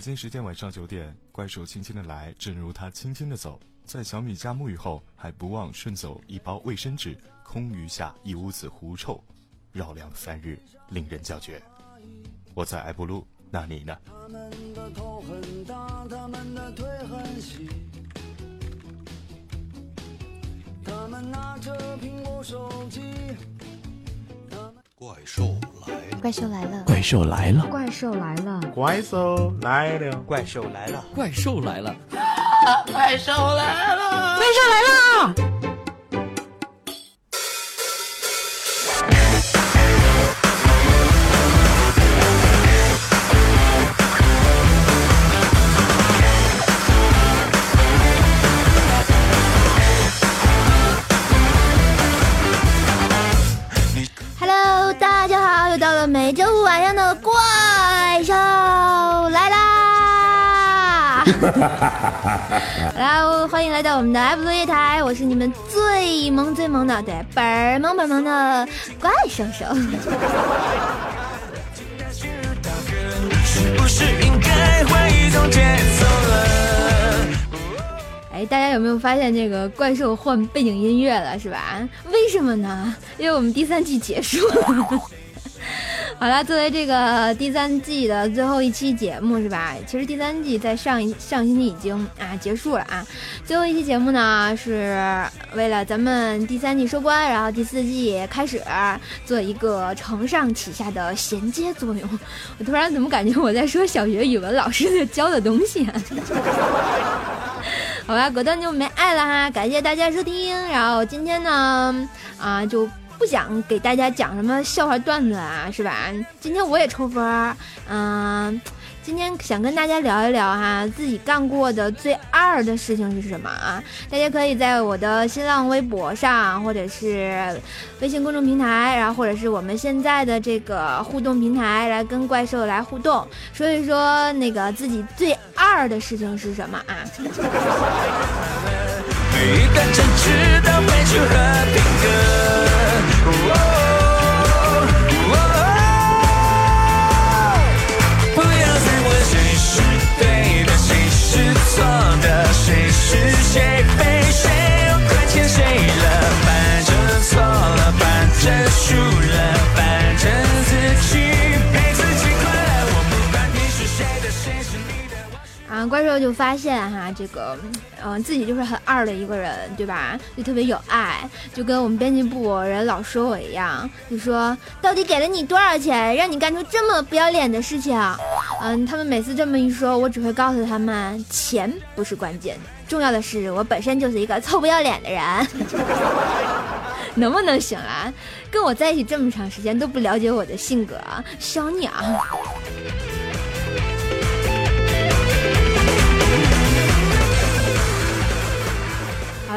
北京时间晚上九点，怪兽轻轻的来，正如他轻轻的走。在小米家沐浴后，还不忘顺走一包卫生纸，空余下一屋子狐臭，绕梁三日，令人叫绝。我在埃布路，那你呢？他们的头很大，他们的腿很细，他们拿着苹果手机怪兽来了！怪兽来了！怪兽来了！怪兽来了！怪兽来了！怪兽来了！怪兽来了！怪兽来了！怪兽来了 来，欢迎来到我们的 F 作业台，我是你们最萌最萌的，对，本儿萌本萌的怪兽兽。哎，大家有没有发现这个怪兽换背景音乐了，是吧？为什么呢？因为我们第三季结束了。好了，作为这个第三季的最后一期节目，是吧？其实第三季在上一上星期已经啊结束了啊。最后一期节目呢，是为了咱们第三季收官，然后第四季开始，做一个承上启下的衔接作用。我突然怎么感觉我在说小学语文老师教的东西啊？好吧，果断就没爱了哈，感谢大家收听。然后今天呢，啊，就不想给大家讲什么笑话段子啊，是吧？今天我也抽风儿，嗯，今天想跟大家聊一聊哈，自己干过的最二的事情是什么啊？大家可以在我的新浪微博上，或者是微信公众平台，然后或者是我们现在的这个互动平台来跟怪兽来互动，说一说那个自己最二的事情是什么啊？每一段争执都会去和平不要再问谁是对的，谁是错的，谁是谁非，谁又亏欠谁了？反正错了，反正输了，啊，怪兽就发现哈，这个，嗯、自己就是很二的一个人，对吧？就特别有爱，就跟我们编辑部人老说我一样，就说到底给了你多少钱，让你干出这么不要脸的事情？嗯，他们每次这么一说，我只会告诉他们，钱不是关键，重要的是我本身就是一个臭不要脸的人。能不能行啦？跟我在一起这么长时间都不了解我的性格，小鸟。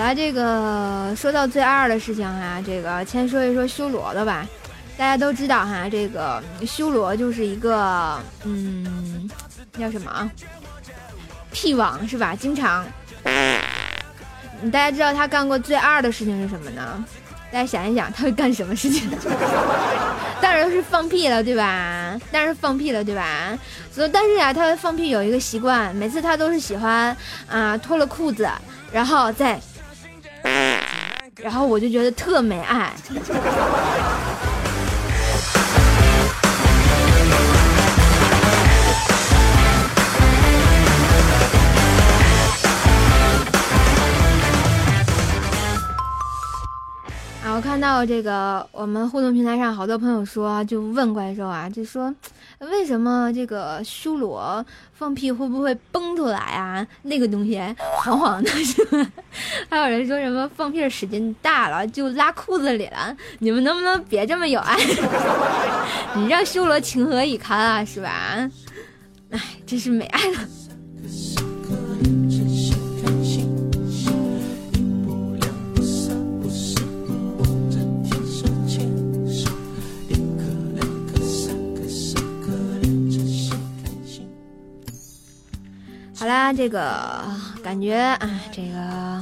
好了，这个说到最二的事情哈，这个先说一说修罗的吧。大家都知道哈，这个修罗就是一个嗯，叫什么啊？屁王是吧？经常，大家知道他干过最二的事情是什么呢？大家想一想，他会干什么事情？当然是放屁了，对吧？当然是放屁了，对吧？所以，但是啊，他放屁有一个习惯，每次他都是喜欢啊脱了裤子，然后再，然后我就觉得特没爱。我看到这个我们互动平台上好多朋友说，就问怪兽啊，就说为什么这个修罗放屁会不会崩出来啊？那个东西黄黄的，是吧？还有人说什么放屁使劲大了就拉裤子里了？你们能不能别这么有爱？你让修罗情何以堪啊？是吧？哎，真是没爱了。好啦，这个感觉啊，这个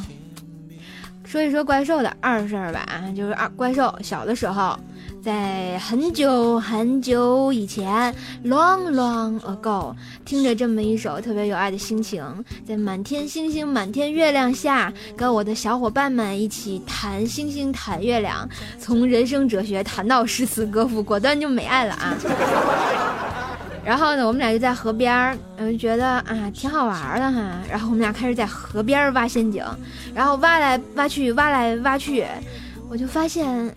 说一说怪兽的二事儿吧，就是二怪兽小的时候，在很久很久以前，long long ago，听着这么一首特别有爱的心情，在满天星星、满天月亮下，跟我的小伙伴们一起谈星星、谈月亮，从人生哲学谈到诗词歌赋，果断就没爱了啊。然后呢，我们俩就在河边儿，嗯，觉得啊挺好玩的哈。然后我们俩开始在河边挖陷阱，然后挖来挖去，挖来挖去，我就发现，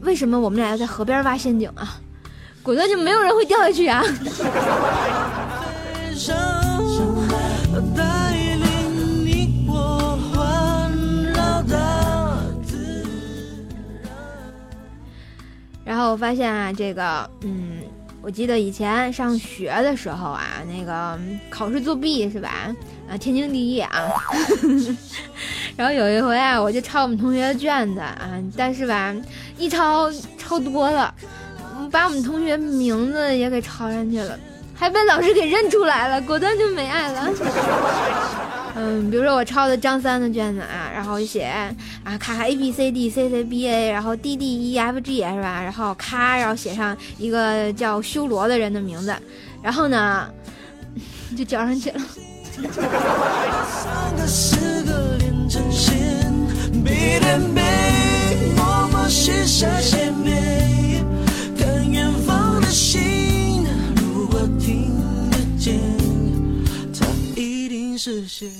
为什么我们俩要在河边挖陷阱啊？果断就没有人会掉下去啊！然后我发现啊，这个，嗯。我记得以前上学的时候啊，那个考试作弊是吧？啊，天经地义啊。然后有一回啊，我就抄我们同学的卷子啊，但是吧，一抄抄多了，把我们同学名字也给抄上去了，还被老师给认出来了，果断就没爱了。嗯，比如说我抄的张三的卷子啊，然后写啊，咔咔 A B C D C C B A，然后 D D E F G 是吧？然后咔，然后写上一个叫修罗的人的名字，然后呢，就交上去了。我听得见一定是谁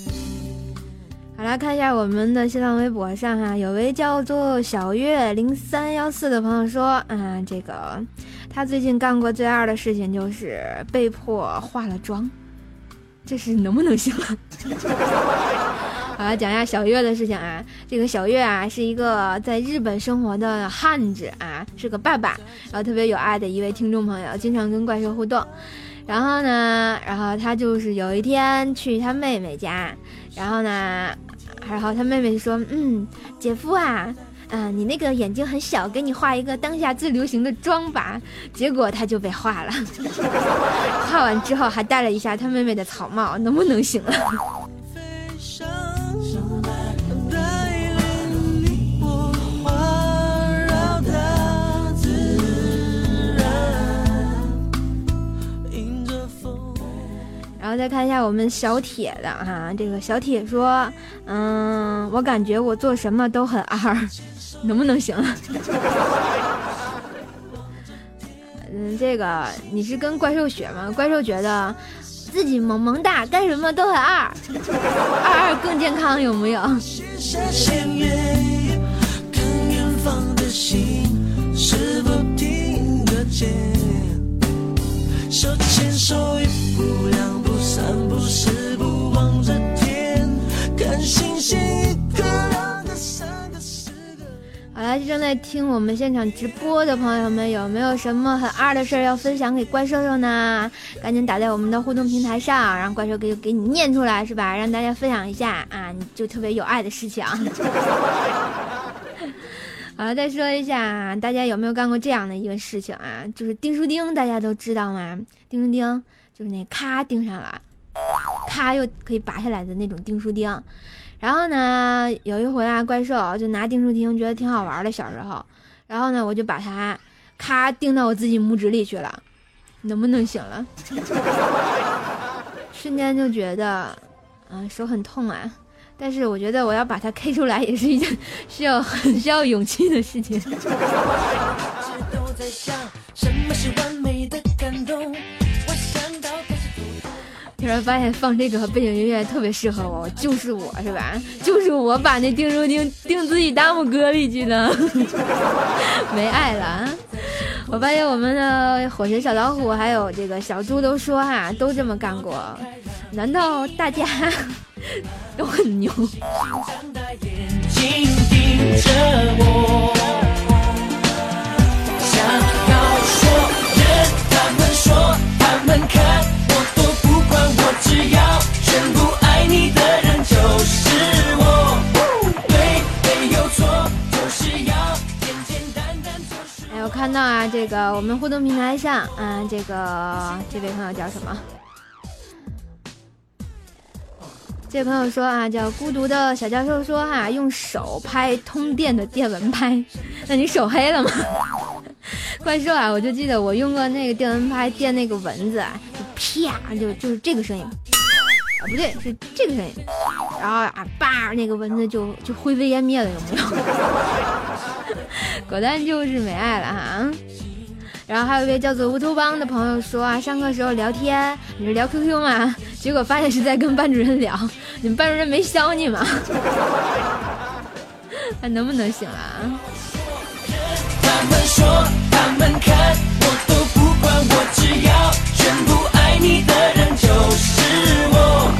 好来看一下我们的新浪微博上哈，有位叫做小月零三幺四的朋友说，嗯，这个他最近干过最二的事情就是被迫化了妆，这是能不能行？好 来讲一下小月的事情啊，这个小月啊是一个在日本生活的汉子啊，是个爸爸，然后特别有爱的一位听众朋友，经常跟怪兽互动。然后呢，然后他就是有一天去他妹妹家，然后呢，然后他妹妹说：“嗯，姐夫啊，嗯，你那个眼睛很小，给你画一个当下最流行的妆吧。”结果他就被画了，画完之后还戴了一下他妹妹的草帽，能不能行了？再看一下我们小铁的哈，这个小铁说，嗯，我感觉我做什么都很二，能不能行？嗯，这个你是跟怪兽学吗？怪兽觉得自己萌萌哒，干什么都很二，二二更健康，有没有？手牵手，一步两步三步四步，望着天，看星星，一个两个三个四个。好了，正在听我们现场直播的朋友们，有没有什么很二的事儿要分享给怪兽兽呢？赶紧打在我们的互动平台上，让怪兽给给你念出来，是吧？让大家分享一下啊，你就特别有爱的事情。好了，再说一下，大家有没有干过这样的一个事情啊？就是钉书钉，大家都知道吗？钉书钉就是那咔钉上了，咔又可以拔下来的那种钉书钉。然后呢，有一回啊，怪兽就拿钉书钉，觉得挺好玩的，小时候。然后呢，我就把它咔钉到我自己拇指里去了，能不能行了？瞬间就觉得，啊，手很痛啊。但是我觉得我要把它 K 出来也是一件 需要很 需要勇气的事情。突然发现放这个背景音乐特别适合我，就是我是吧？就是我把那钉书钉钉自己大拇哥里去的，没爱了。我发现我们的火神小老虎还有这个小猪都说哈，都这么干过。难道大家？都很牛。只要爱你的人就是我。对有错就是要简简单单哎我看到啊这个我们互动平台上啊这个这位朋友叫什么？这位朋友说啊叫孤独的小教授说哈用手拍通电的电蚊拍。那你手黑了吗？怪兽啊，我就记得我用过那个电蚊拍电那个蚊子啊，就啪，就就是这个声音，啊不对，是这个声音，然后啊叭，那个蚊子就就灰飞烟灭了，有没有？果断就是没爱了哈。然后还有一位叫做乌托邦的朋友说啊，上课时候聊天，你是聊 QQ 吗？结果发现是在跟班主任聊，你们班主任没削你吗？还能不能行啊？他们说，他们看，我都不管，我只要全部爱你的人就是我。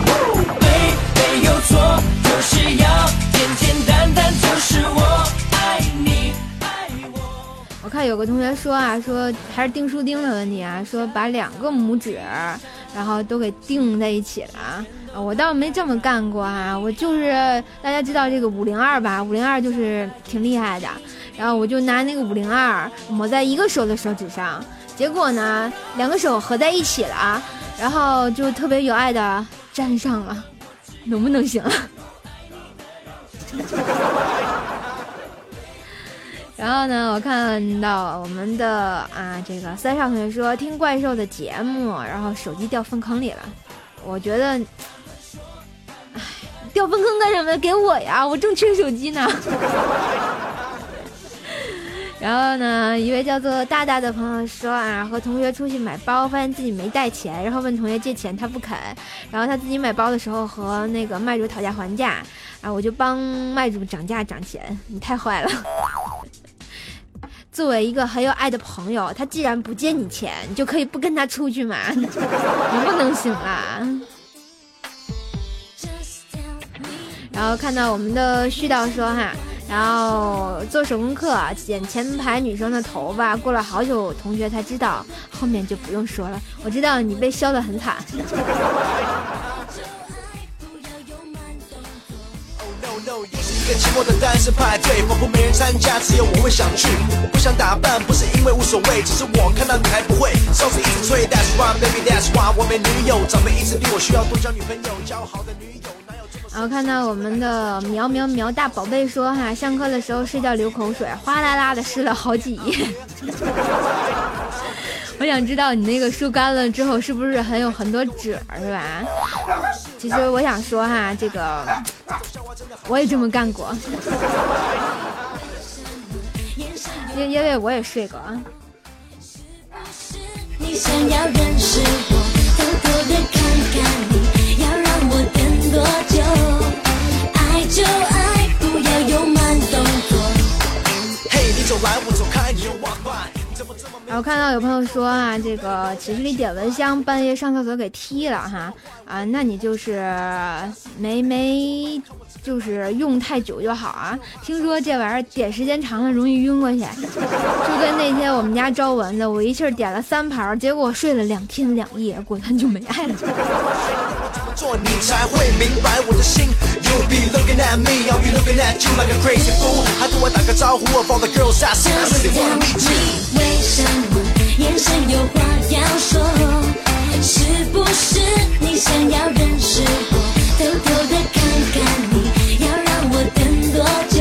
对，没有错，就是要简简单单，就是我爱你，爱我。我看有个同学说啊，说还是钉书钉的问题啊，说把两个拇指，然后都给钉在一起了。啊我倒没这么干过啊，我就是大家知道这个五零二吧，五零二就是挺厉害的，然后我就拿那个五零二抹在一个手的手指上，结果呢，两个手合在一起了啊，然后就特别有爱的粘上了，能不能行？然后呢，我看到我们的啊这个三少同学说听怪兽的节目，然后手机掉粪坑里了。我觉得，唉，掉粪坑干什么？给我呀，我正缺手机呢。然后呢，一位叫做大大的朋友说啊，和同学出去买包，发现自己没带钱，然后问同学借钱，他不肯。然后他自己买包的时候和那个卖主讨价还价，啊，我就帮卖主涨价涨钱。你太坏了。作为一个很有爱的朋友，他既然不借你钱，你就可以不跟他出去嘛，能不能行啊？然后看到我们的絮叨说哈，然后做手工课剪前排女生的头发，过了好久，同学才知道，后面就不用说了。我知道你被削得很惨。no no，又是一个寂寞的单身派对，仿佛没人参加，只有我会想去。我不想打扮，不是因为无所谓，只是我看到你还不会，哨子一直吹。That's why baby that's why 我没女友，长辈一直逼我需要多交女朋友，交好的女友然后看到我们的苗苗苗大宝贝说哈，上课的时候睡觉流口水，哗啦啦的湿了好几页。我想知道你那个梳干了之后是不是还有很多褶，是吧？其实我想说哈，这个我也这么干过，因因为我也睡过啊。你想要认识我，偷偷的看看你，等多久？爱就爱，不要用慢动作。嘿，你走来我走开，你又 walk by，然后看到有朋友说啊，这个寝室里点蚊香，半夜上厕所给踢了哈啊，那你就是没没就是用太久就好啊。听说这玩意儿点时间长了容易晕过去，就跟那天我们家招蚊子，我一气儿点了三盘，结果我睡了两天两夜，果断就没爱了。做，你才会明白我的心。You be looking at me, I'll be looking at you like a crazy fool。还对我打个招呼，of all the girls I see, I 就是 really 要 wanna 你 meet you。为什么眼神有话要说？是不是你想要认识我，偷偷的看看你，要让我等多久？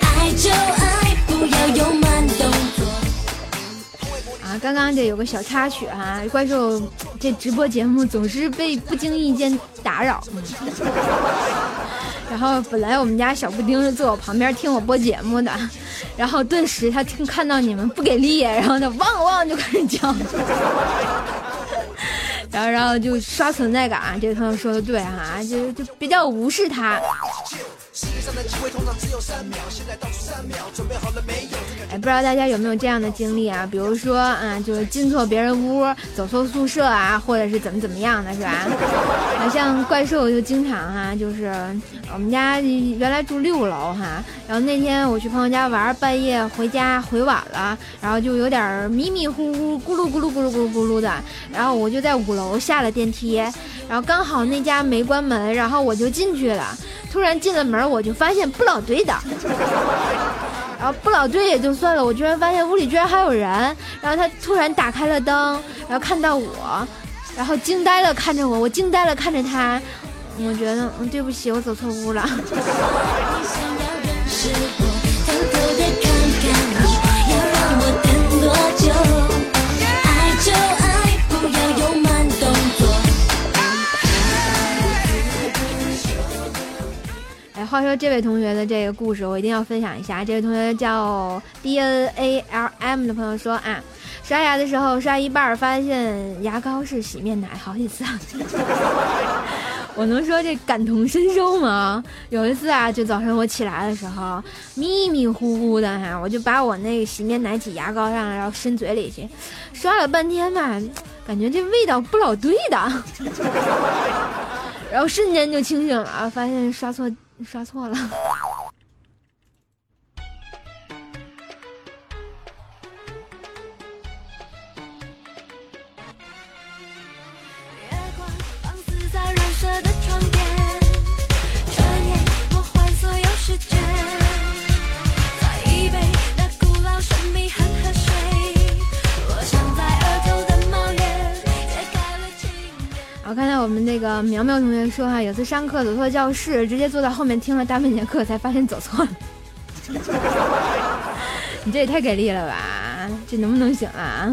爱就爱，不要用慢动作。啊，刚刚这有个小插曲哈、怪兽这直播节目总是被不经意间打扰。然后本来我们家小布丁是坐我旁边听我播节目的，然后顿时他听看到你们不给力，然后他汪汪就开始叫，然后然后就刷存在感。这位朋友说的对哈、就就比较无视他。世界上的机会通常只有三秒，现在倒数三秒，准备好了没有？哎，不知道大家有没有这样的经历啊？比如说，啊，就是进错别人屋，走错宿舍啊，或者是怎么怎么样的，是吧？啊，像怪兽就经常哈、就是我们家原来住六楼哈、然后那天我去朋友家玩，半夜回家回晚了，然后就有点迷迷糊糊，咕噜咕噜咕噜咕噜咕噜的，然后我就在五楼下了电梯，然后刚好那家没关门，然后我就进去了，突然进了门，我就发现不老对的。然后不老队也就算了，我居然发现屋里居然还有人。然后他突然打开了灯，然后看到我，然后惊呆了看着我，我惊呆了看着他。我觉得，嗯，对不起，我走错屋了。话说这位同学的这个故事，我一定要分享一下。这位同学叫 D N A L M 的朋友说啊，刷牙的时候刷一半，发现牙膏是洗面奶，好几次啊。我能说这感同身受吗？有一次啊，就早上我起来的时候，迷迷糊糊的哈，我就把我那个洗面奶挤牙膏上，然后伸嘴里去，刷了半天吧，感觉这味道不老对的，然后瞬间就清醒了，发现刷错你刷错了。我们那个苗苗同学说哈、有次上课走错教室，直接坐在后面听了大半节课，才发现走错了。你这也太给力了吧！这能不能行啊？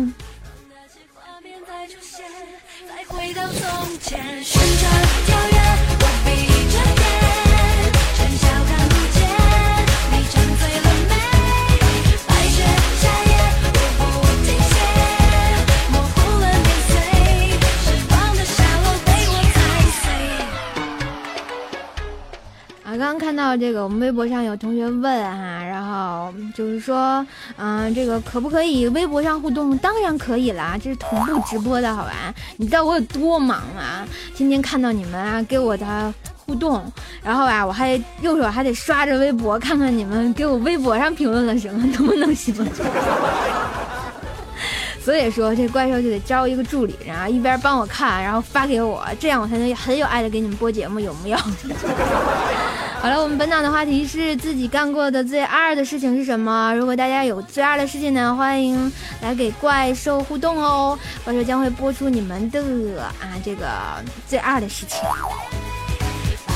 回到从前，旋转跳跃，刚刚看到这个，我们微博上有同学问哈、然后就是说，嗯、这个可不可以微博上互动？当然可以啦，这是同步直播的好吧？你知道我有多忙啊？天天看到你们啊给我的互动，然后啊，我还右手还得刷着微博看看你们给我微博上评论了什么，能不能行？所以说，这怪兽就得招一个助理，然后一边帮我看，然后发给我，这样我才能很有爱的给你们播节目，有没有？好了，我们本档的话题是自己干过的最二的事情是什么？如果大家有最二的事情呢，欢迎来给怪兽互动哦，怪兽将会播出你们的啊这个最二的事情。白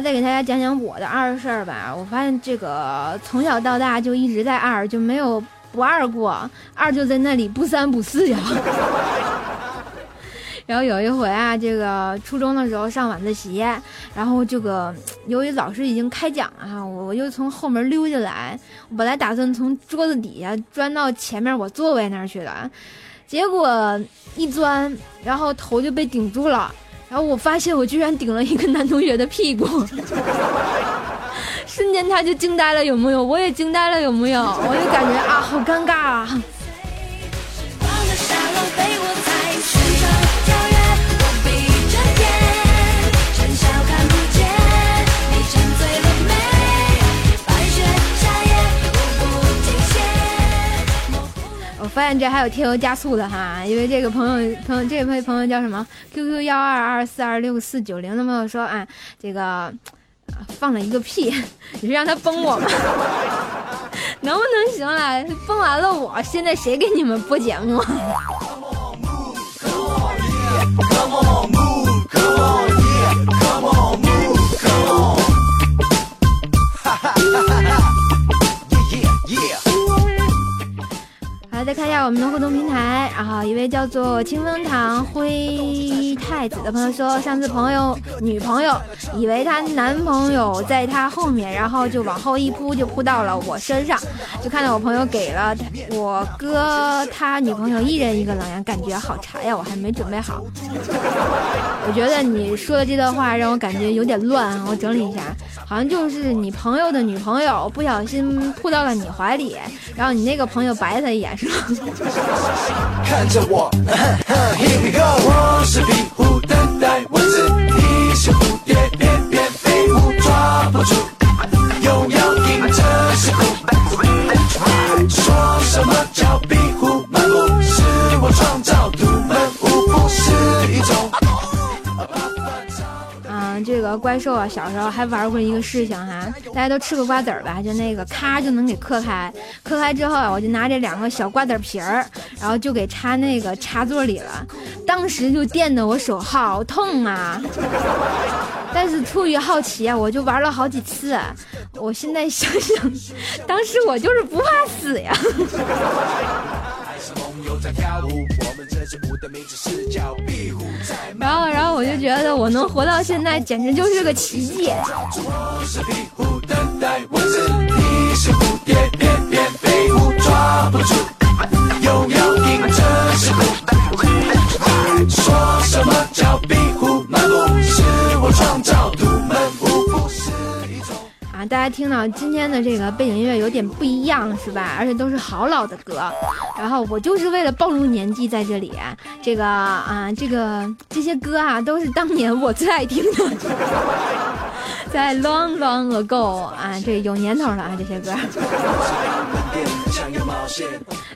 再给大家讲讲我的二事儿吧。我发现这个从小到大就一直在二，就没有不二过，二就在那里不三不四呀。然后有一回啊，这个初中的时候上晚自习，然后这个由于老师已经开讲了哈，我我就从后门溜进来，我本来打算从桌子底下钻到前面我座位那儿去的，结果一钻，然后头就被顶住了。然后我发现我居然顶了一个男同学的屁股，瞬间他就惊呆了，有没有？我也惊呆了，有没有？我就感觉啊，好尴尬啊！我发现这还有添油加醋的哈，因为这个朋友朋友这位朋友叫什么？QQ 幺二二四二六四九零的朋友说啊，这个放了一个屁，你是让他崩我吗？能不能行了？崩完了我，现在谁给你们播节目我们的互动平台，然后一位叫做清风堂灰太子的朋友说，上次朋友女朋友以为她男朋友在她后面，然后就往后一扑，就扑到了我身上，就看到我朋友给了我哥他女朋友一人一个冷眼，感觉好馋呀，我还没准备好。我觉得你说的这段话让我感觉有点乱，我整理一下。好像就是你朋友的女朋友不小心扑到了你怀里，然后你那个朋友白他一眼，是吗？看着我，Here we go，我是壁虎，等待蚊子，你是蝴蝶翩翩飞舞，抓不住，又要迎着是苦。说什么叫壁虎漫步？是我创造独门舞步，是一种。这个怪兽啊，小时候还玩过一个事情哈，大家都吃个瓜子儿吧？就那个咔就能给嗑开，嗑开之后啊，我就拿这两个小瓜子皮儿，然后就给插那个插座里了，当时就电的我手好痛啊！但是出于好奇啊，我就玩了好几次。我现在想想，当时我就是不怕死呀。然后，然后我就觉得我能活到现在，简直就是个奇迹。我是壁虎，等待你是蝴蝶抓不住，又要迎着石虎。说什么叫壁虎漫步？是我创造独门。啊，大家听到今天的这个背景音乐有点不一样，是吧？而且都是好老的歌。然后我就是为了暴露年纪，在这里，这个啊，这个这些歌啊，都是当年我最爱听的，在 long long ago 啊，这有年头了啊，这些歌。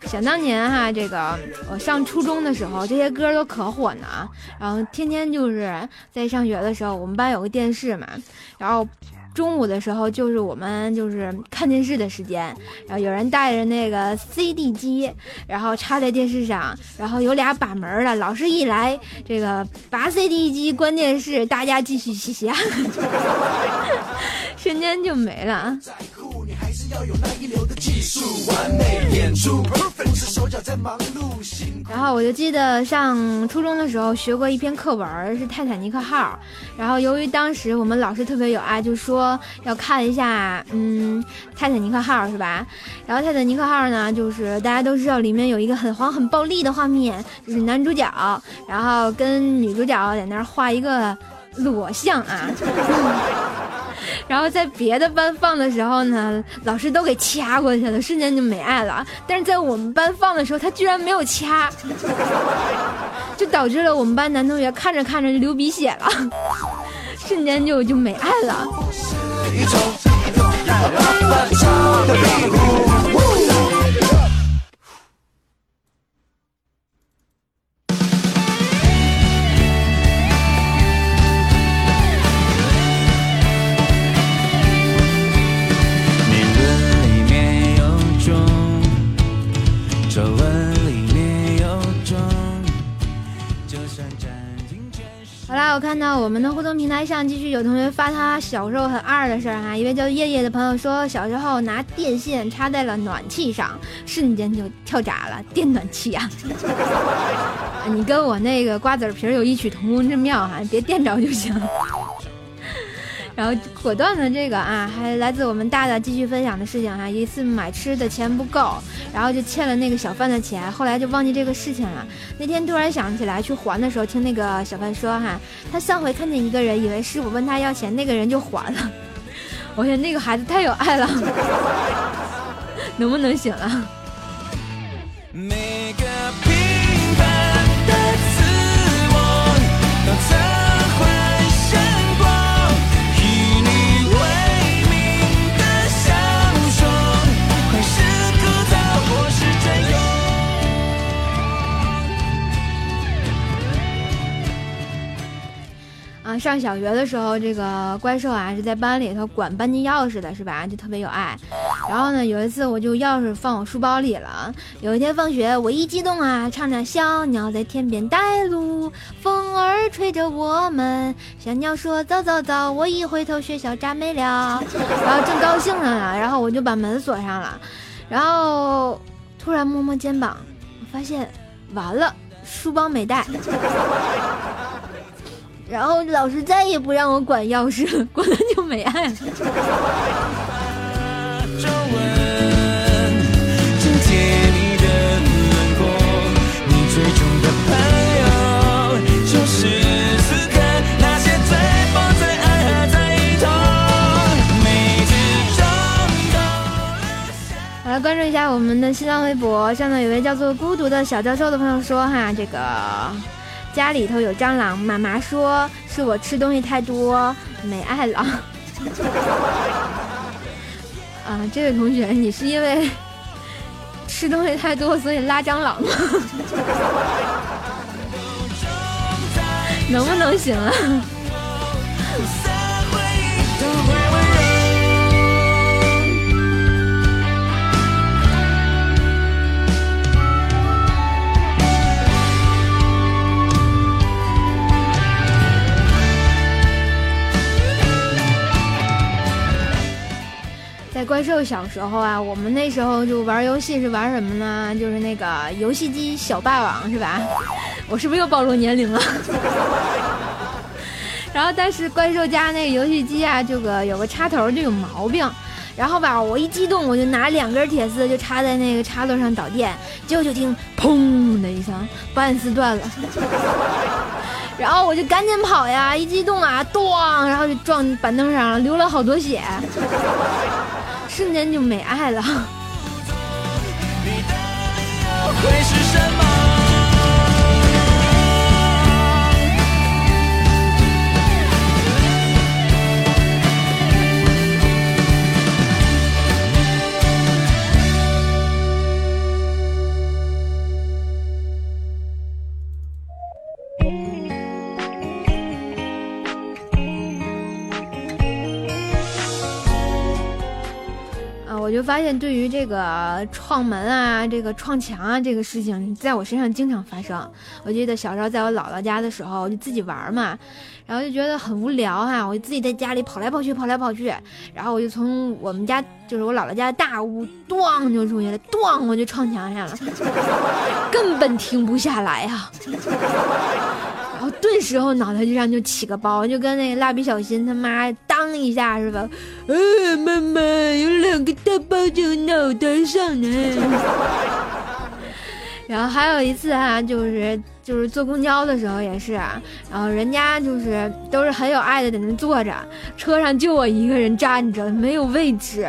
想当年哈，这个我上初中的时候，这些歌都可火呢啊。然后天天就是在上学的时候，我们班有个电视嘛，然后。中午的时候就是我们就是看电视的时间，然后有人带着那个 CD 机，然后插在电视上，然后有俩把门的，老师一来，这个拔 CD 机关电视，大家继续嘻嘻哈，瞬间就没了。然后我就记得上初中的时候学过一篇课文，是泰坦尼克号。然后由于当时我们老师特别有爱，就说要看一下，嗯，泰坦尼克号是吧？然后泰坦尼克号呢，就是大家都知道里面有一个很黄很暴力的画面，就是男主角，然后跟女主角在那儿画一个裸像啊。然后在别的班放的时候呢，老师都给掐过去了，瞬间就没爱了。但是在我们班放的时候，他居然没有掐，就导致了我们班男同学看着看着就流鼻血了，瞬间就就没爱了。我看到我们的互动平台上继续有同学发他小时候很二的事儿哈。一位叫叶叶的朋友说，小时候拿电线插在了暖气上，瞬间就跳闸了，电暖气啊！你跟我那个瓜子皮儿有异曲同工之妙哈，别电着就行。然后果断的这个啊，还来自我们大大继续分享的事情哈。一次买吃的钱不够，然后就欠了那个小贩的钱，后来就忘记这个事情了。那天突然想起来去还的时候，听那个小贩说哈，他上回看见一个人，以为师傅问他要钱，那个人就还了。我觉得那个孩子太有爱了，能不能醒了？上小学的时候，这个怪兽啊是在班里头管班级钥匙的，是吧？就特别有爱。然后呢，有一次我就钥匙放我书包里了。有一天放学，我一激动啊，唱着小鸟在天边带路，风儿吹着我们。小鸟说早早早，我一回头学校炸没了。然后正高兴着呢，然后我就把门锁上了，然后突然摸摸肩膀，我发现完了，书包没带。然后老师再也不让我管钥匙 了，关了就没爱了。来关注一下我们的新浪微博，上面有位叫做“孤独的小教授”的朋友说：“哈，这个家里头有蟑螂，妈妈说是我吃东西太多没爱了。啊，这位同学，你是因为 吃东西太多所以拉蟑螂吗？能不能行啊？在怪兽小时候啊，我们那时候就玩游戏是玩什么呢？就是那个游戏机小霸王是吧？我是不是又暴露年龄了？然后但是怪兽家那个游戏机啊，这个有个插头就有毛病，然后吧，我一激动我就拿两根铁丝就插在那个插头上导电，结果就听砰的一声，保险丝断了。然后我就赶紧跑呀，一激动啊，咣，然后就撞板凳上了，流了好多血，瞬间就没爱了。会是什么？发现对于这个撞门啊、这个撞墙啊这个事情，在我身上经常发生。我记得小时候在我姥姥家的时候，我就自己玩嘛，然后就觉得很无聊哈、我就自己在家里跑来跑去、跑来跑去，然后我就从我们家就是我姥姥家的大屋，咣就出去了，咣我就撞墙上了，根本停不下来呀、然后顿时后脑袋就上就起个包，就跟那个蜡笔小新他妈当一下是吧？哎，妈妈有两个大包在脑袋上呢。然后还有一次啊，就是就是坐公交的时候也是，然后人家就是都是很有爱的在那坐着，车上就我一个人站着，没有位置。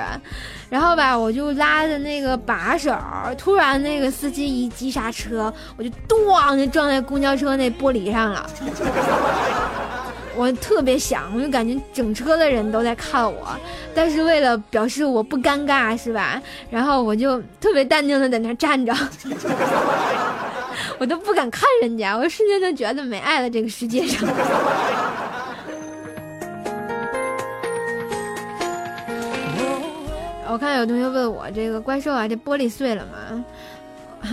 然后吧，我就拉着那个把手，突然那个司机一急刹车，我就咣就撞在公交车那玻璃上了。我特别想，我就感觉整车的人都在看我，但是为了表示我不尴尬，是吧？然后我就特别淡定的在那站着，我都不敢看人家，我瞬间就觉得没爱了这个世界上。我看有同学问我这个怪兽啊，这玻璃碎了吗？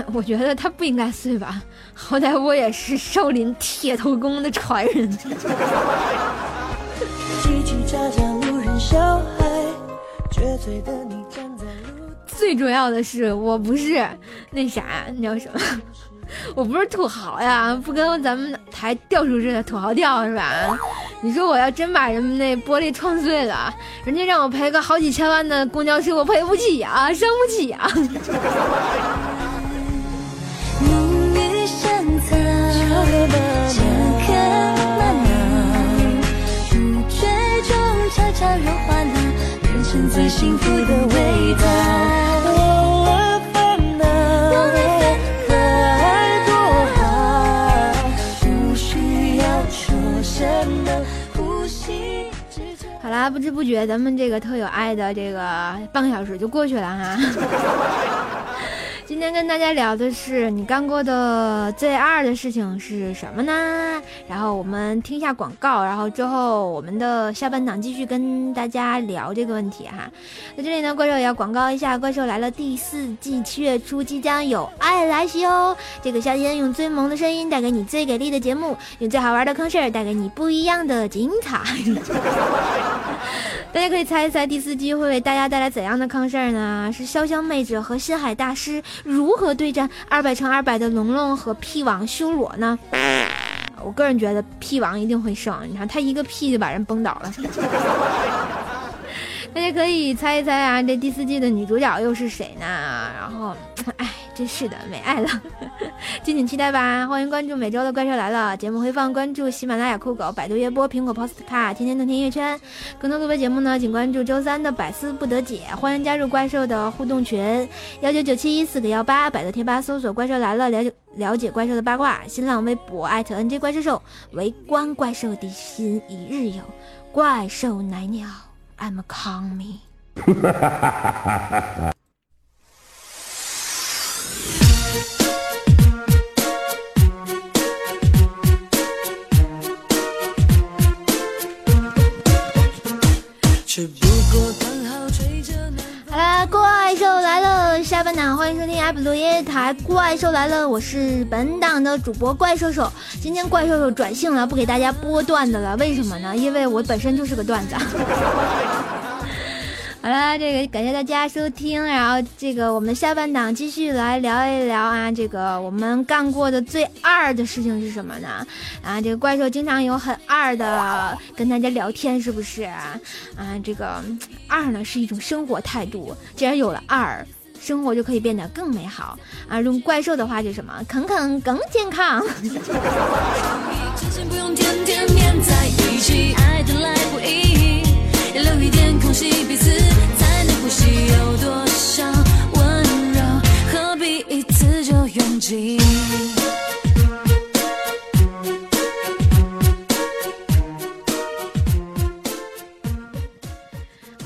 我觉得它不应该碎吧，好歹我也是少林铁头功的传人。最重要的是，我不是那啥，你叫什么？我不是土豪呀，不跟咱们台调出似的土豪调是吧？你说我要真把人们那玻璃撞碎了，人家让我赔个好几千万的公交车，我赔不起呀，伤不起呀。明雨山苍，江看漫浪，不觉中悄悄融化了，变成最幸福的味道。不知不觉咱们这个特有爱的这个半个小时就过去了哈。今天跟大家聊的是你干过的最二的事情是什么呢？然后我们听一下广告，然后之后我们的下半场继续跟大家聊这个问题哈。在这里呢，怪兽也要广告一下，《怪兽来了》第四季七月初即将有爱来袭哦！这个夏天用最萌的声音带给你最给力的节目，用最好玩的坑事儿带给你不一样的精彩。大家可以猜一猜第四季会为大家带来怎样的坑事儿呢？是潇湘妹子和心海大师如何对战二百乘二百的龙龙和屁王修罗呢？我个人觉得屁王一定会胜，你看他一个屁就把人崩倒了。大家可以猜一猜啊，这第四季的女主角又是谁呢？然后，哎，真是的，没爱了，敬请期待吧！欢迎关注每周的《怪兽来了》节目回放，关注喜马拉雅酷狗、百度乐播、苹果 Podcast、天天动听音乐圈。更多特别节目呢，请关注周三的百思不得解。欢迎加入怪兽的互动群，幺九九七四个幺八，百度贴吧搜索“怪兽来了”，了解了解怪兽的八卦。新浪微博艾特 NJ 怪兽兽，围观怪兽的心一日游。怪兽奶鸟 I'm a Kong me. 那，欢迎收听阿普罗耶台《怪兽来了》，我是本档的主播怪兽兽。今天怪兽兽转性了，不给大家播段子了，为什么呢？因为我本身就是个段子。好啦，这个感谢大家收听，然后这个我们的下半档继续来聊一聊啊，这个我们干过的最二的事情是什么呢？啊，这个怪兽经常有很二的跟大家聊天，是不是啊？这个二呢是一种生活态度，既然有了二。生活就可以变得更美好啊！用怪兽的话就是什么？啃啃更健康。有多少温柔，何必一次就用尽？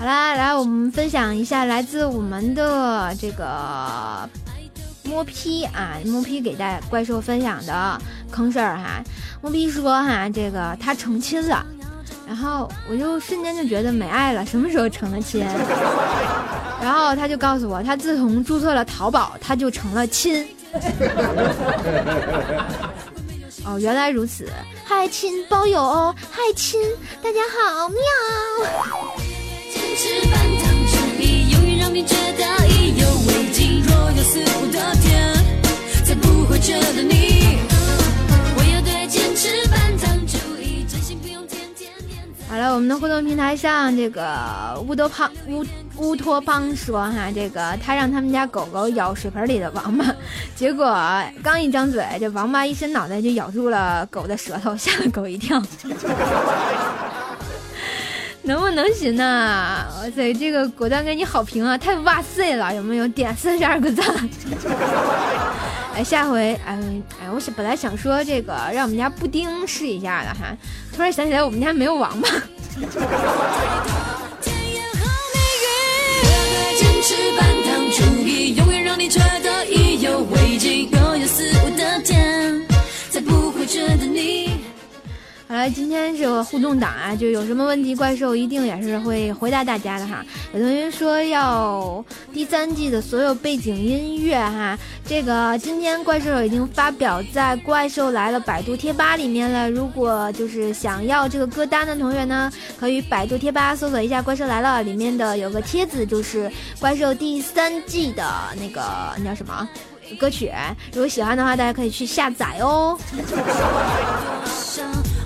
好啦，来我们分享一下来自我们的这个摸批啊，摸批给大家怪兽分享的坑事儿哈。摸批说哈，这个他成亲了，然后我就瞬间就觉得没爱了，什么时候成了亲？然后他就告诉我，他自从注册了淘宝，他就成了亲。哦，原来如此，嗨亲包邮哦，嗨亲，大家好，喵。好了，我们的互动平台上，这个乌托胖乌乌托邦说哈，这个他让他们家狗狗咬水盆里的王八，结果刚一张嘴，这王八一伸脑袋就咬住了狗的舌头，吓了狗一跳。能不能行呢？哇塞，这个果断给你好评啊，太哇塞了，有没有？点四十二个赞。哎，下回，哎哎，我想本来想说这个让我们家布丁试一下的哈，突然想起来我们家没有王八。觉得意好了，今天这个互动档啊，就有什么问题，怪兽一定也是会回答大家的哈。有同学说要第三季的所有背景音乐哈，这个今天怪兽已经发表在《怪兽来了》百度贴吧里面了。如果就是想要这个歌单的同学呢，可以百度贴吧搜索一下《怪兽来了》，里面的有个帖子，就是怪兽第三季的那个那叫什么歌曲。如果喜欢的话，大家可以去下载哦。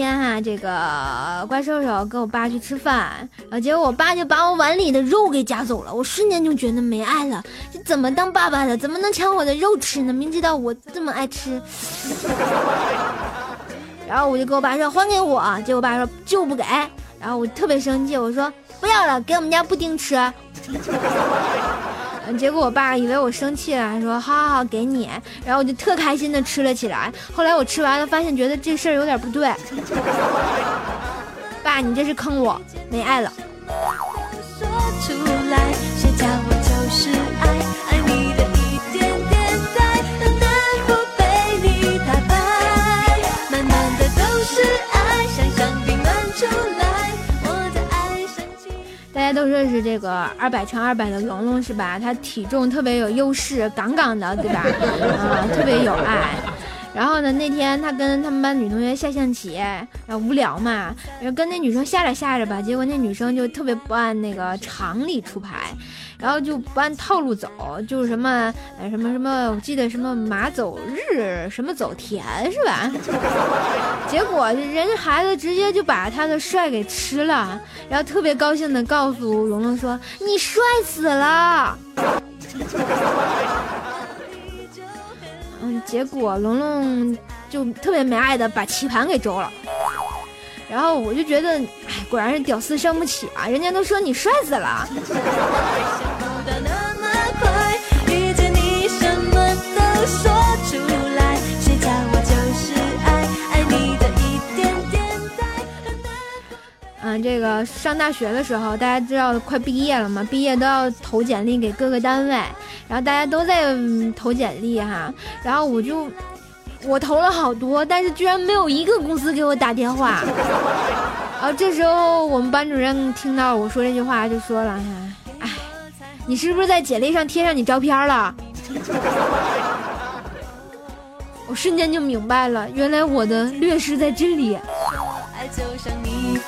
天哈、这个怪兽兽跟我爸去吃饭，然后结果我爸就把我碗里的肉给夹走了，我瞬间就觉得没爱了。这怎么当爸爸的？怎么能抢我的肉吃呢？明知道我这么爱吃，然后我就跟我爸说还给我，结果我爸说就不给，然后我特别生气，我说不要了，给我们家布丁吃。结果我爸以为我生气了，说好好好给你，然后我就特开心的吃了起来。后来我吃完了，发现觉得这事儿有点不对。爸，你这是坑我，没爱了。都认识这个二百乘二百的龙龙是吧？他体重特别有优势，杠杠的，对吧？啊、特别有爱。然后呢，那天他跟他们班女同学下象棋，然后无聊嘛，然后跟那女生下着下着吧，结果那女生就特别不按那个常理出牌，然后就不按套路走，就是什么呃什么什么，我记得什么马走日，什么走田是吧？结果人家孩子直接就把他的帅给吃了，然后特别高兴的告诉龙龙说：“你帅死了。” 嗯，结果龙龙就特别没爱的把棋盘给周了。然后我就觉得，哎，果然是屌丝伤不起啊！人家都说你帅死了。这个上大学的时候，大家知道快毕业了嘛，毕业都要投简历给各个单位，然后大家都在、投简历哈，然后我就我投了好多，但是居然没有一个公司给我打电话。然后这时候我们班主任听到我说这句话，就说了：“哎，你是不是在简历上贴上你照片了？”我瞬间就明白了，原来我的劣势在这里。爱就像逆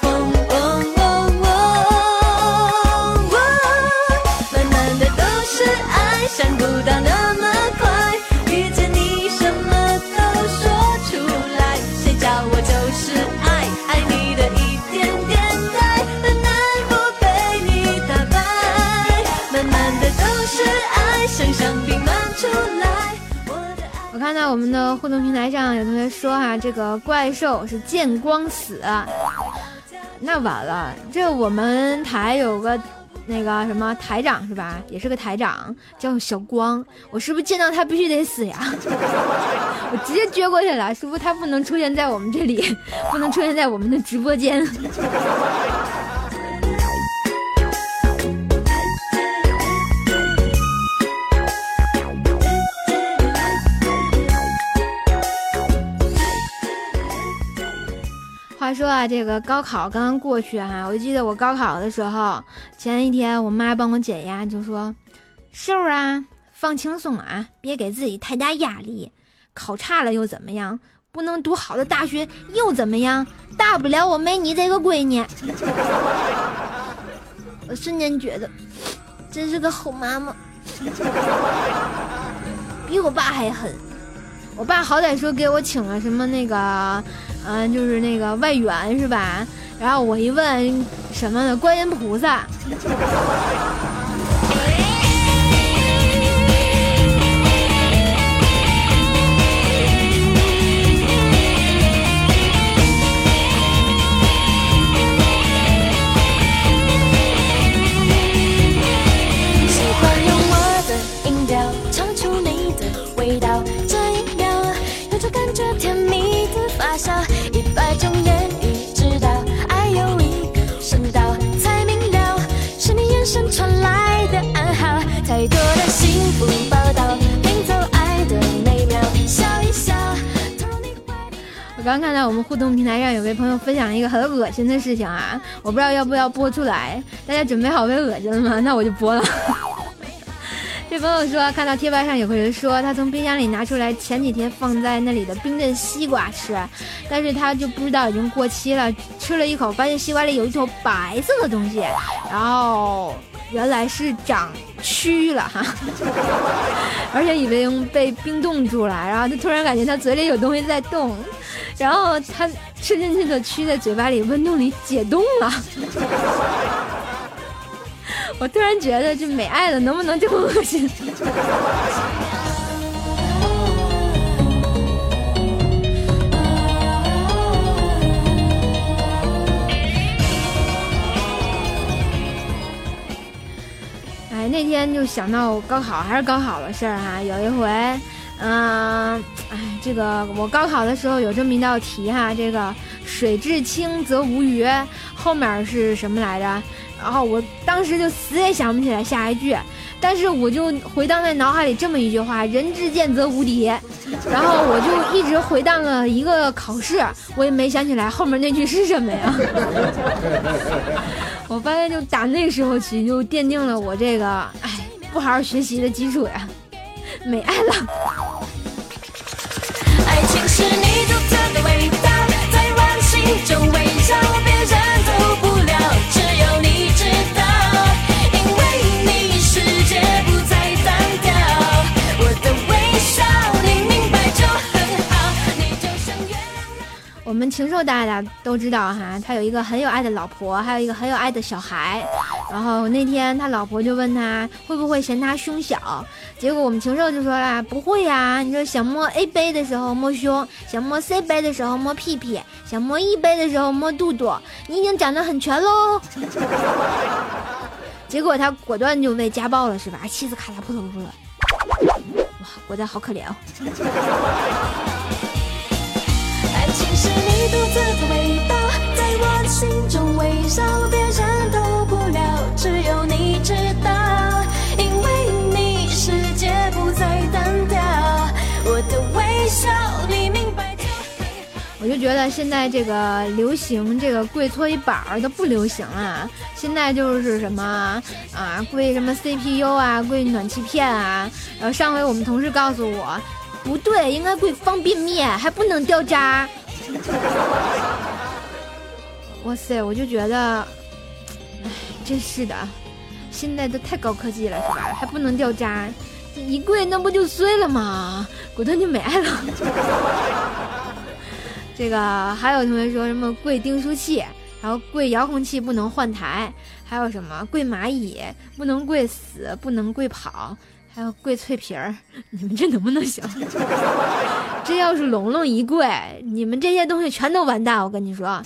想不到那么快，遇见你什么都说出来，谁叫我就是爱爱你的一点点呆，很难不被你打败，满满的都是爱，想象并满出来，我的爱。我看到我们的互动平台上有同学说哈、这个怪兽是见光死，那完了，这我们台有个那个什么台长是吧？也是个台长，叫小光，我是不是见到他必须得死呀？我直接撅过去了，是不是他不能出现在我们这里，不能出现在我们的直播间？说啊，这个高考刚刚过去哈、我记得我高考的时候，前一天我妈帮我解压，就说：“瘦啊，放轻松啊，别给自己太大压力。考差了又怎么样？不能读好的大学又怎么样？大不了我没你这个闺女。”我瞬间觉得，真是个好妈妈，比我爸还狠。我爸好歹说给我请了什么那个，嗯、就是那个外援是吧？然后我一问什么呢？观音菩萨。我刚看到我们互动平台上有位朋友分享一个很恶心的事情啊，我不知道要不要播出来，大家准备好被恶心了吗？那我就播了。这朋友说，看到贴吧上有个人说，他从冰箱里拿出来前几天放在那里的冰镇西瓜吃，但是他就不知道已经过期了，吃了一口，发现西瓜里有一坨白色的东西，然后原来是长蛆了哈，而且以为被冰冻住了，然后他突然感觉他嘴里有东西在动，然后他吃进去的蛆在嘴巴里温度里解冻了。我突然觉得这美爱的能不能这么恶心？哎，那天就想到高考还是高考的事儿哈、有一回，嗯、哎，这个我高考的时候有这么一道题哈，这个水至清则无鱼，后面是什么来着？然后我当时就死也想不起来下一句，但是我就回荡在脑海里这么一句话：“人至贱则无敌。”然后我就一直回荡了一个考试，我也没想起来后面那句是什么呀。我发现就打那时候起就奠定了我这个哎不好好学习的基础呀，没爱了。爱情是你独特的味道，在我心中围绕，别人我们禽兽大大都知道哈，他有一个很有爱的老婆，还有一个很有爱的小孩。然后那天他老婆就问他会不会嫌他胸小，结果我们禽兽就说啦不会呀、你说想摸 A 杯的时候摸胸，想摸 C 杯的时候摸屁屁，想摸 E 杯的时候摸肚肚，你已经长得很全喽。结果他果断就被家暴了是吧？妻子咔嚓扑通扑通。哇，果断好可怜哦。我，就。觉得现在这个流行这个跪搓衣板儿都不流行了，现在就是什么啊跪什么 CPU 啊，跪暖气片啊。然后上回我们同事告诉我，不对，应该跪方便面，还不能掉渣。哇塞，我就觉得，哎，真是的，现在都太高科技了，是吧？还不能掉渣，这一跪那不就碎了吗？骨头就没了。这个还有同学说什么跪订书器，然后跪遥控器不能换台，还有什么跪蚂蚁不能跪死，不能跪跑，还有跪脆皮儿，你们这能不能行？这要是龙龙一跪，你们这些东西全都完蛋，我跟你说。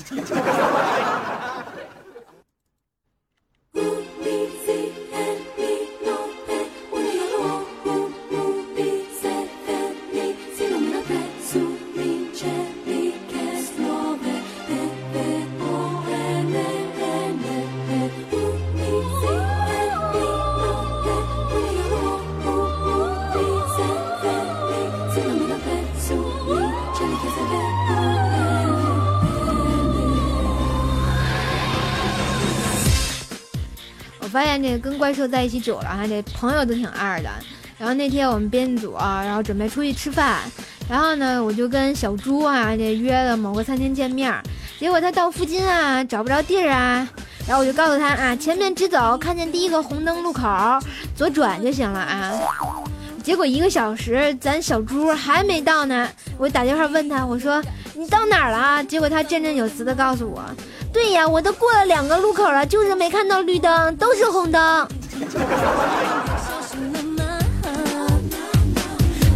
发现这个跟怪兽在一起久了哈，这朋友都挺二的。然后那天我们编组啊，然后准备出去吃饭，然后呢，我就跟小猪啊这约了某个餐厅见面，结果他到附近啊 找不着地儿啊，然后我就告诉他啊，前面直走，看见第一个红灯路口，左转就行了啊。结果一个小时，咱小猪还没到呢。我打电话问他，我说你到哪儿了？结果他振振有词的告诉我，对呀，我都过了两个路口了，就是没看到绿灯，都是红灯。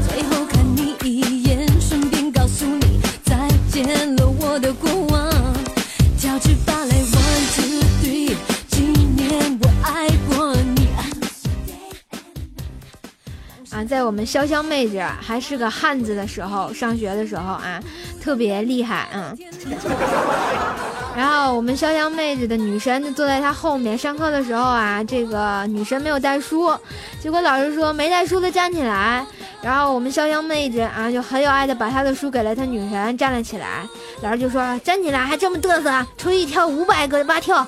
最后看你一眼，顺便告诉你再见了，我的过在我们潇潇妹子还是个汉子的时候，上学的时候啊，特别厉害，嗯。然后我们潇潇妹子的女神就坐在她后面，上课的时候啊，这个女神没有带书，结果老师说没带书的站起来，然后我们潇潇妹子啊就很有爱的把她的书给了她女神，站了起来，老师就说站起来还这么嘚瑟，出去跳五百个蛙跳。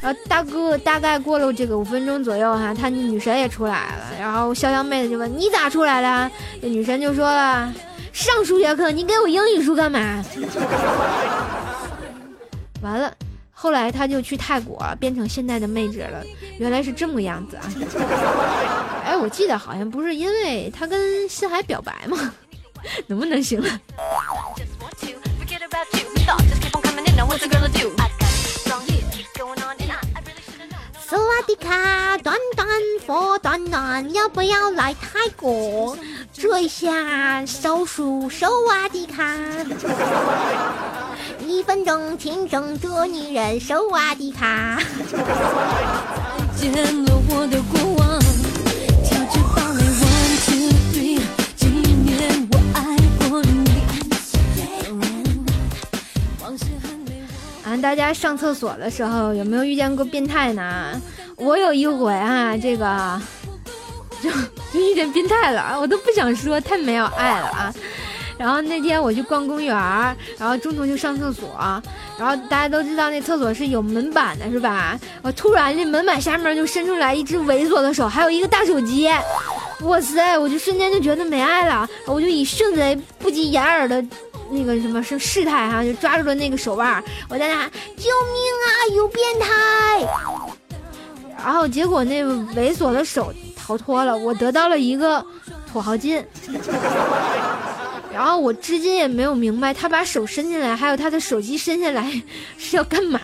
然后大哥大概过了这个五分钟左右哈，他女神也出来了，然后潇潇妹子就问你咋出来了？这女神就说了，上数学课你给我英语书干嘛？完了，后来他就去泰国变成现在的妹子了，原来是这么样子啊！哎，我记得好像不是因为他跟新海表白吗？能不能行了？迪卡，短短佛短短，要不要来泰国？这下手术手瓦迪卡，一分钟亲整这女人手瓦迪卡。再见了我的过往，大家上厕所的时候有没有遇见过变态呢？我有一回啊，这个就就遇见变态了，我都不想说，太没有爱了啊。然后那天我去逛公园，然后中途就上厕所，然后大家都知道那厕所是有门板的，是吧？我突然这门板下面就伸出来一只猥琐的手，还有一个大手机。哇塞！我就瞬间就觉得没爱了，我就以迅雷不及掩耳的那个什么是事态哈，就抓住了那个手腕，我在那救命啊！有变态！然后结果那猥琐的手逃脱了，我得到了一个土豪金。然后我至今也没有明白，他把手伸进来，还有他的手机伸下来是要干嘛？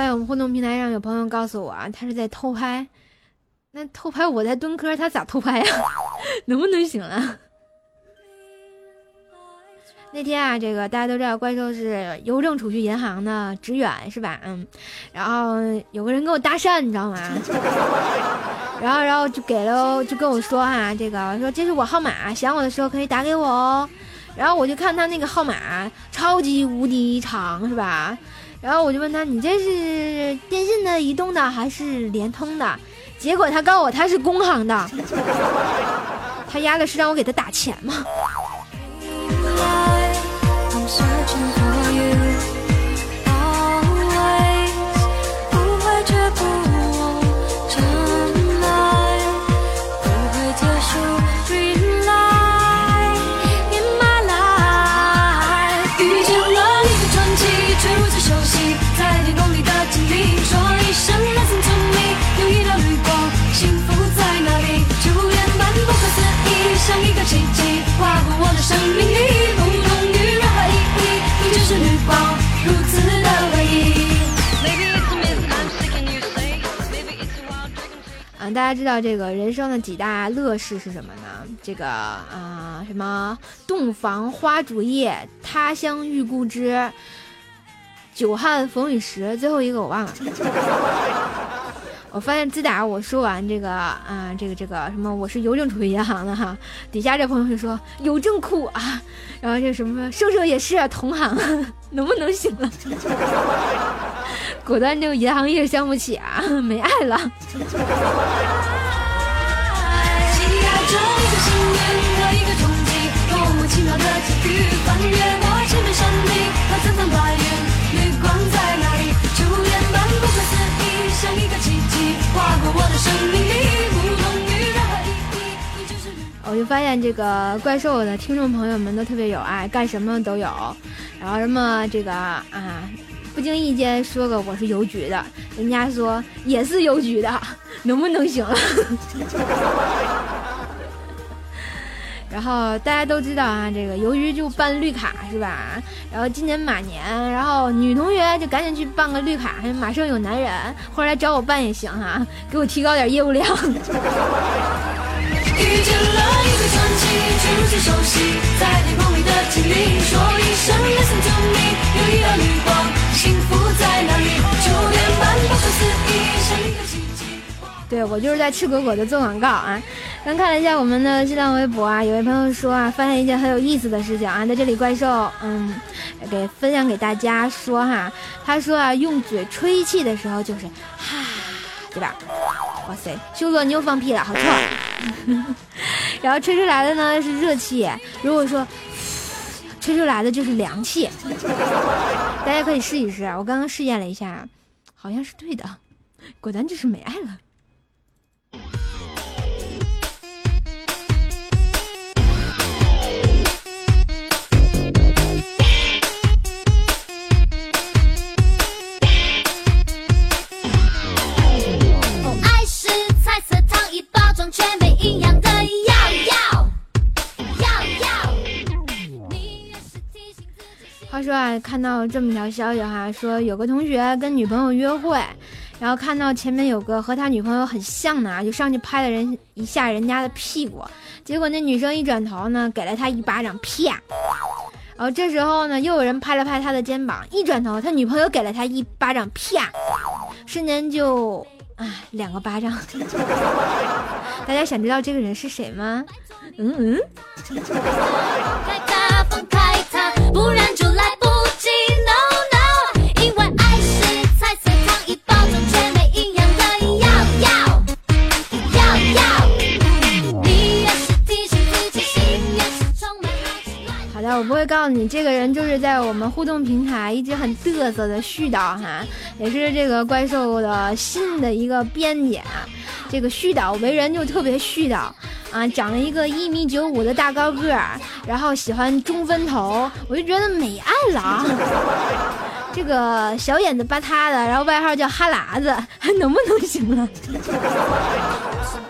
发现我们互动平台上有朋友告诉我啊，他是在偷拍。那偷拍我在蹲坑，他咋偷拍呀？能不能行了？那天啊，这个大家都知道，怪兽是邮政储蓄银行的职员，是吧？嗯，然后有个人跟我搭讪，你知道吗？然后，然后就给了，就跟我说啊，这个说这是我号码，想我的时候可以打给我哦。然后我就看他那个号码超级无敌长，是吧？然后我就问他，你这是电信的、移动的还是联通的？结果他告诉我他是工行的，他压的是让我给他打钱吗？大家知道这个人生的几大乐事是什么呢？这个啊，什么洞房花烛夜、他乡遇故知、久旱逢雨时，最后一个我忘了。我发现自打我说完这个啊，这个这个什么，我是邮政储蓄银行的哈，底下这朋友就说邮政库啊，然后这什么瘦瘦也是，同行，能不能行了？果断就银行业相不起啊，没爱了。我就发现这个怪兽的听众朋友们都特别有爱，干什么都有。然后什么这个啊，不经意间说个我是邮局的，人家说也是邮局的，能不能行？然后大家都知道啊，这个邮局就办绿卡是吧？然后今年马年，然后女同学就赶紧去办个绿卡，马上有男人，或者来找我办也行哈、给我提高点业务量。遇见了一个传奇，却如此熟悉，在天空里的经历，说一声 listen to me，有一道绿光，幸福在哪里？就连般不可思议，像一个奇迹。对我就是在赤果果的做广告啊。刚看了一下我们的新浪微博啊，有位朋友说啊，发现一件很有意思的事情啊，在这里怪兽嗯，给分享给大家说哈，他说啊，用嘴吹气的时候就是哈，对吧？哇塞，修哥你又放屁了，好臭！然后吹出来的呢是热气，如果说吹出来的就是凉气，大家可以试一试。我刚刚试验了一下，好像是对的，果然就是没爱了。衣包装，却没营养的药药药药。话说啊，看到这么条消息哈，说有个同学跟女朋友约会，然后看到前面有个和他女朋友很像的啊，就上去拍了人一下人家的屁股，结果那女生一转头呢，给了他一巴掌，啪！然后这时候呢，又有人拍了拍他的肩膀，一转头，他女朋友给了他一巴掌，啪！瞬间就啊，两个巴掌。大家想知道这个人是谁吗？嗯嗯，我不会告诉你，这个人就是在我们互动平台一直很嘚瑟的絮叨哈，也是这个怪兽的新的一个编辑。这个絮叨为人就特别絮叨啊，长了一个一米九五的大高个儿，然后喜欢中分头，我就觉得美爱了。这个小眼子巴塌的，然后外号叫哈喇子，还 能不能行了？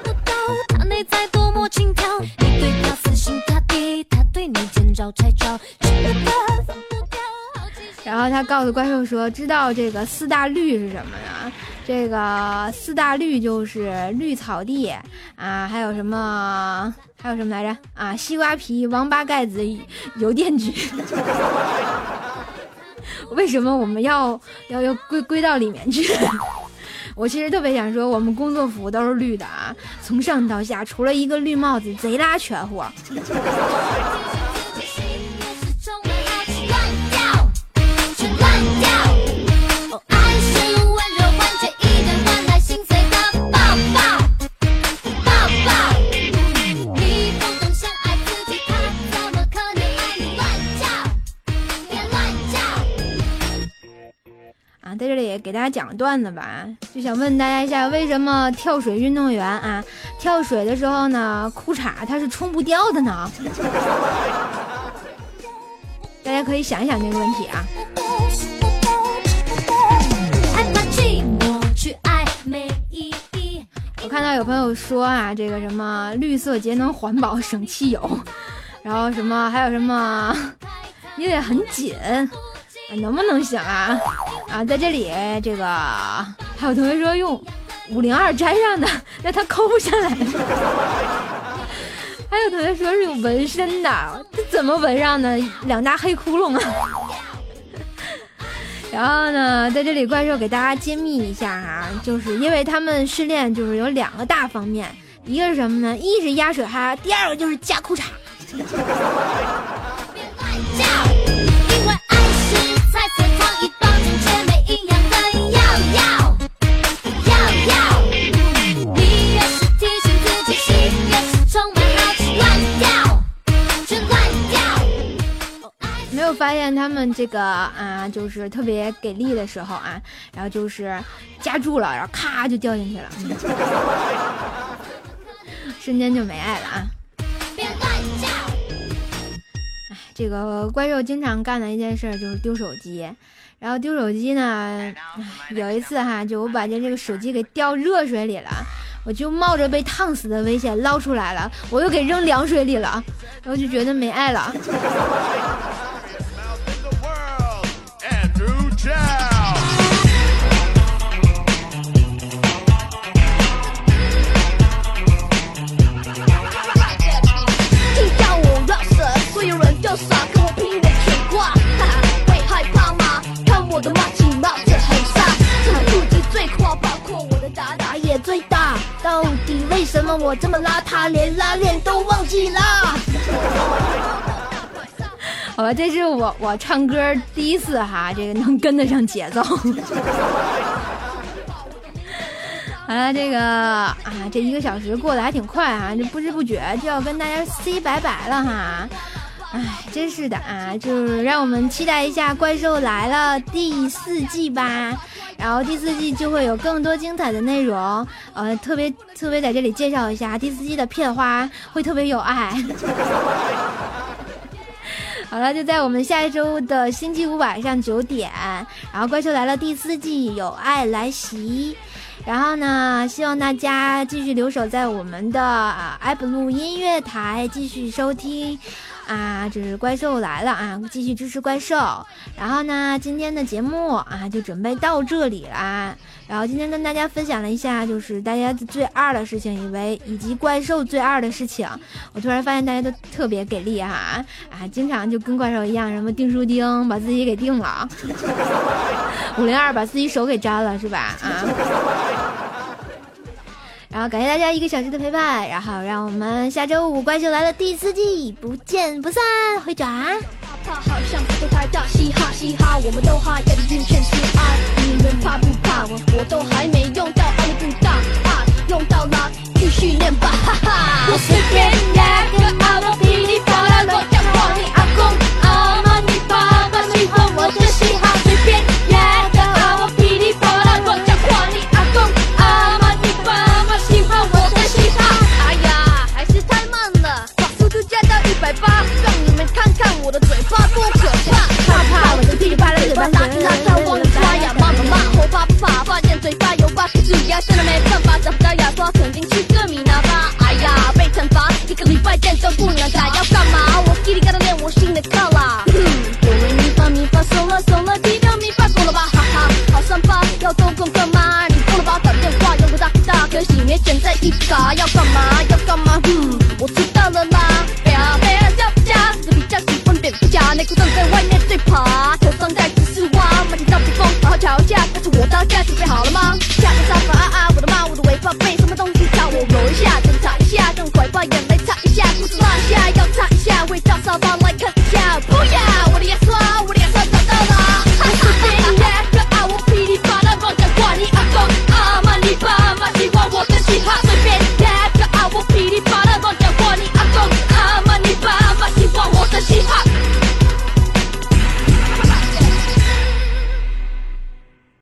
不到他内在多么轻佻，你对他死心塌地，他对你然后他告诉怪兽说：“知道这个四大绿是什么呢？这个四大绿就是绿草地啊，还有什么还有什么来着啊？西瓜皮、王八盖子、邮电局。为什么我们要要要归归到里面去？我其实特别想说，我们工作服都是绿的啊，从上到下，除了一个绿帽子，贼拉全乎。讲段子吧，就想问大家一下，为什么跳水运动员啊，跳水的时候呢，裤衩它是冲不掉的呢？大家可以想一想这个问题啊。我看到有朋友说啊，这个什么绿色节能环保省汽油，然后什么还有什么，因为很紧，能不能行啊？啊，在这里这个还有同学说用五零二粘上的，那他抠不下来。还有同学说是有纹身的，这怎么纹上的？两大黑窟窿啊！然后呢，在这里怪兽给大家揭秘一下哈、就是因为他们训练就是有两个大方面，一个是什么呢？一是压水哈，第二个就是加裤衩。别乱叫发现他们这个啊，就是特别给力的时候啊，然后就是夹住了，然后咔就掉进去了，瞬间就没爱了啊。别乱叫。这个怪兽经常干的一件事就是丢手机，然后丢手机呢，有一次哈，就我把这这个手机给掉热水里了，我就冒着被烫死的危险捞出来了，我又给扔凉水里了，然后就觉得没爱了。听到我 rouse，，所有人都傻，跟我拼的甜话，哈哈，会害怕吗？看我的马奇帽子很飒，这腹肌最阔，包括我的达达也最大。到底为什么我这么邋遢，连拉链都忘记了？好吧，这是我我唱歌第一次哈，这个能跟得上节奏。好了，这个啊，这一个小时过得还挺快啊，这不知不觉就要跟大家 say 拜拜了哈。哎，真是的啊，就是让我们期待一下《怪兽来了》第四季吧。然后第四季就会有更多精彩的内容，呃，特别特别在这里介绍一下第四季的片花会特别有爱。好了，就在我们下一周的星期五晚上九点，然后《怪兽来了》第四季有爱来袭。然后呢，希望大家继续留守在我们的啊爱布鲁音乐台，继续收听。啊，这是怪兽来了啊！继续支持怪兽。然后呢，今天的节目啊就准备到这里啦。然后今天跟大家分享了一下，就是大家最二的事情，以为以及怪兽最二的事情。我突然发现大家都特别给力哈 啊，经常就跟怪兽一样，什么钉书钉把自己给钉了，五零二把自己手给粘了是吧？啊。然后感谢大家一个小时的陪伴，然后让我们下周五《怪兽来了》第四季不见不散，回转。怕好像不太大，嘻哈嘻哈，我们都哈压的晕眩心爱。你们怕不我？都还没用到阿里不大啊，用到了继续练吧，哈哈。我随便来个阿拉噼里啪啦乱讲话，你阿公阿妈你爸爸喜欢我的嘻哈，嘴巴有疤，蛀牙真的没办法，找不到牙刷，肯定去个米拿吧。哎呀，被惩罚一个礼拜见都不能打，要干嘛？我叽里嘎啦练我新的套啦。哆来咪发咪发嗦啦嗦啦滴哆咪发够了吧？哈哈，好三八要做功课吗？你够了吧？打电话用个大大可惜没选在一卡，要干嘛？要干嘛？嗯，我知道了啦。不要不要叫家，比较喜欢蝙蝠侠，内裤上在外面最爬，吵架，不是我当家准备好了吗？下个三个。